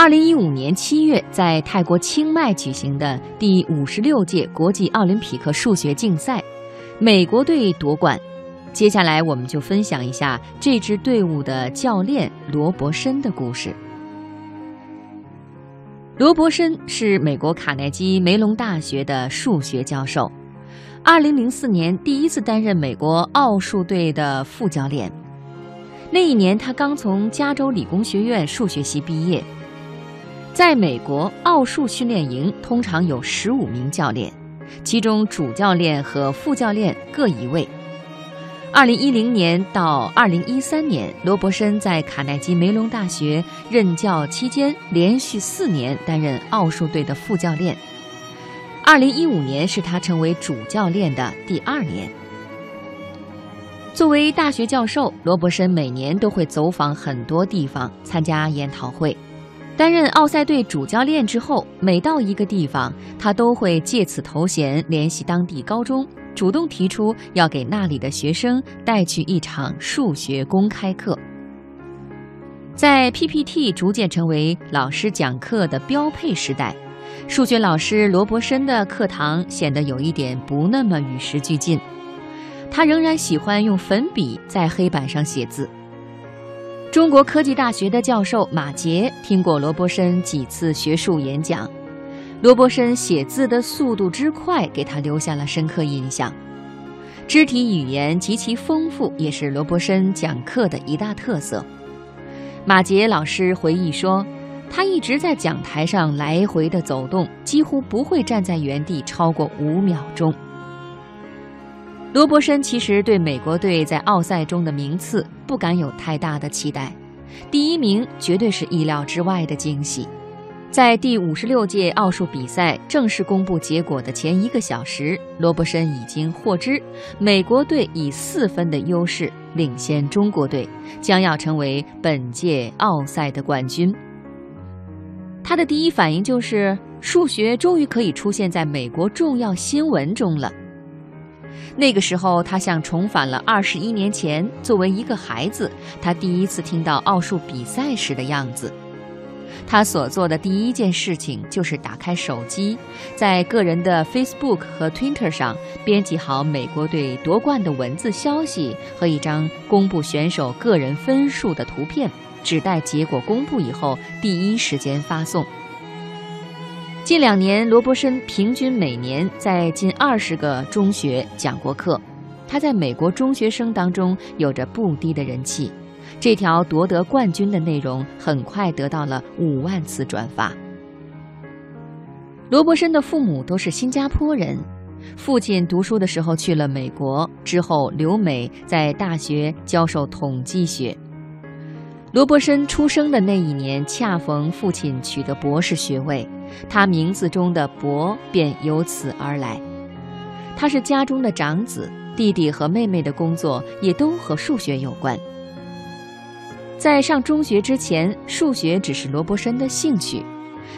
二零一五年七月，在泰国清迈举行的第五十六届国际奥林匹克数学竞赛，美国队夺冠。接下来，我们就分享一下这支队伍的教练罗伯森的故事。罗伯森是美国卡耐基梅隆大学的数学教授，二零零四年第一次担任美国奥数队的副教练。那一年，他刚从加州理工学院数学系毕业。在美国，奥数训练营通常有十五名教练，其中主教练和副教练各一位。二零一零年到二零一三年，罗伯森在卡耐基梅隆大学任教期间，连续四年担任奥数队的副教练。二零一五年是他成为主教练的第二年。作为大学教授，罗伯森每年都会走访很多地方，参加研讨会。担任奥赛队主教练之后，每到一个地方，他都会借此头衔联系当地高中。主动提出要给那里的学生带去一场数学公开课。在 PPT 逐渐成为老师讲课的标配时代，数学老师罗伯森的课堂显得有一点不那么与时俱进。他仍然喜欢用粉笔在黑板上写字。中国科技大学的教授马杰听过罗伯森几次学术演讲。罗伯森写字的速度之快，给他留下了深刻印象。肢体语言极其丰富，也是罗伯森讲课的一大特色。马杰老师回忆说，他一直在讲台上来回的走动，几乎不会站在原地超过五秒钟。罗伯森其实对美国队在奥赛中的名次不敢有太大的期待，第一名绝对是意料之外的惊喜。在第五十六届奥数比赛正式公布结果的前一个小时，罗伯森已经获知美国队以四分的优势领先中国队，将要成为本届奥赛的冠军。他的第一反应就是数学终于可以出现在美国重要新闻中了。那个时候，他像重返了二十一年前，作为一个孩子，他第一次听到奥数比赛时的样子。他所做的第一件事情就是打开手机，在个人的 Facebook 和 Twitter 上编辑好美国队夺冠的文字消息和一张公布选手个人分数的图片，只待结果公布以后第一时间发送。近两年，罗伯森平均每年在近二十个中学讲过课，他在美国中学生当中有着不低的人气。这条夺得冠军的内容很快得到了五万次转发。罗伯森的父母都是新加坡人，父亲读书的时候去了美国，之后留美，在大学教授统计学。罗伯森出生的那一年，恰逢父亲取得博士学位，他名字中的“博”便由此而来。他是家中的长子，弟弟和妹妹的工作也都和数学有关。在上中学之前，数学只是罗伯森的兴趣。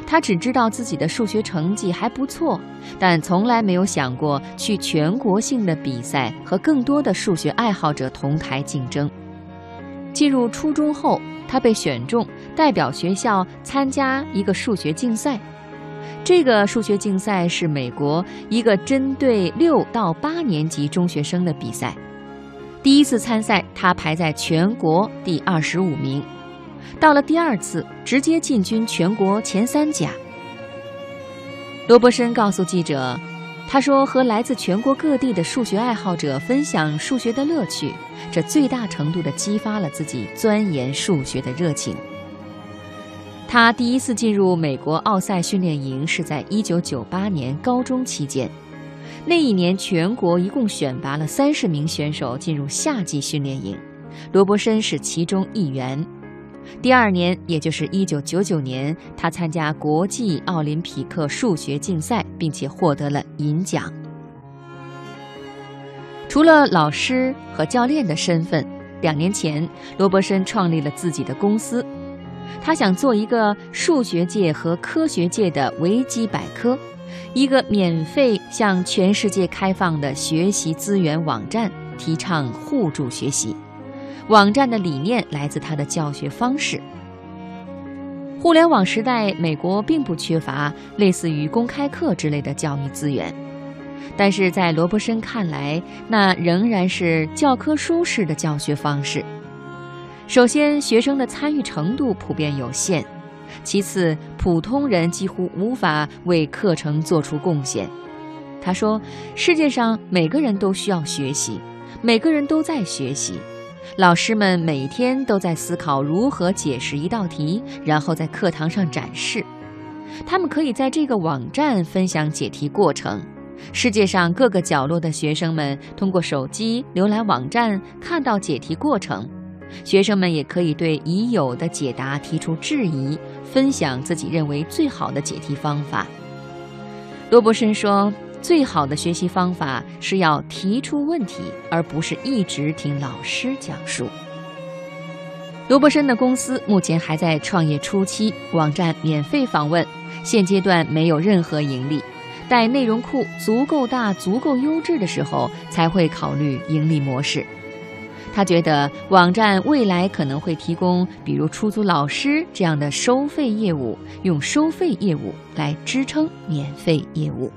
他只知道自己的数学成绩还不错，但从来没有想过去全国性的比赛和更多的数学爱好者同台竞争。进入初中后，他被选中代表学校参加一个数学竞赛。这个数学竞赛是美国一个针对六到八年级中学生的比赛。第一次参赛，他排在全国第二十五名。到了第二次，直接进军全国前三甲。罗伯森告诉记者：“他说和来自全国各地的数学爱好者分享数学的乐趣，这最大程度地激发了自己钻研数学的热情。”他第一次进入美国奥赛训练营是在一九九八年高中期间。那一年，全国一共选拔了三十名选手进入夏季训练营，罗伯森是其中一员。第二年，也就是一九九九年，他参加国际奥林匹克数学竞赛，并且获得了银奖。除了老师和教练的身份，两年前，罗伯森创立了自己的公司，他想做一个数学界和科学界的维基百科。一个免费向全世界开放的学习资源网站，提倡互助学习。网站的理念来自他的教学方式。互联网时代，美国并不缺乏类似于公开课之类的教育资源，但是在罗伯森看来，那仍然是教科书式的教学方式。首先，学生的参与程度普遍有限；其次，普通人几乎无法为课程做出贡献。他说：“世界上每个人都需要学习，每个人都在学习。老师们每天都在思考如何解释一道题，然后在课堂上展示。他们可以在这个网站分享解题过程。世界上各个角落的学生们通过手机浏览网站，看到解题过程。学生们也可以对已有的解答提出质疑，分享自己认为最好的解题方法。”罗伯森说。最好的学习方法是要提出问题，而不是一直听老师讲述。罗伯森的公司目前还在创业初期，网站免费访问，现阶段没有任何盈利。待内容库足够大、足够优质的时候，才会考虑盈利模式。他觉得网站未来可能会提供，比如出租老师这样的收费业务，用收费业务来支撑免费业务。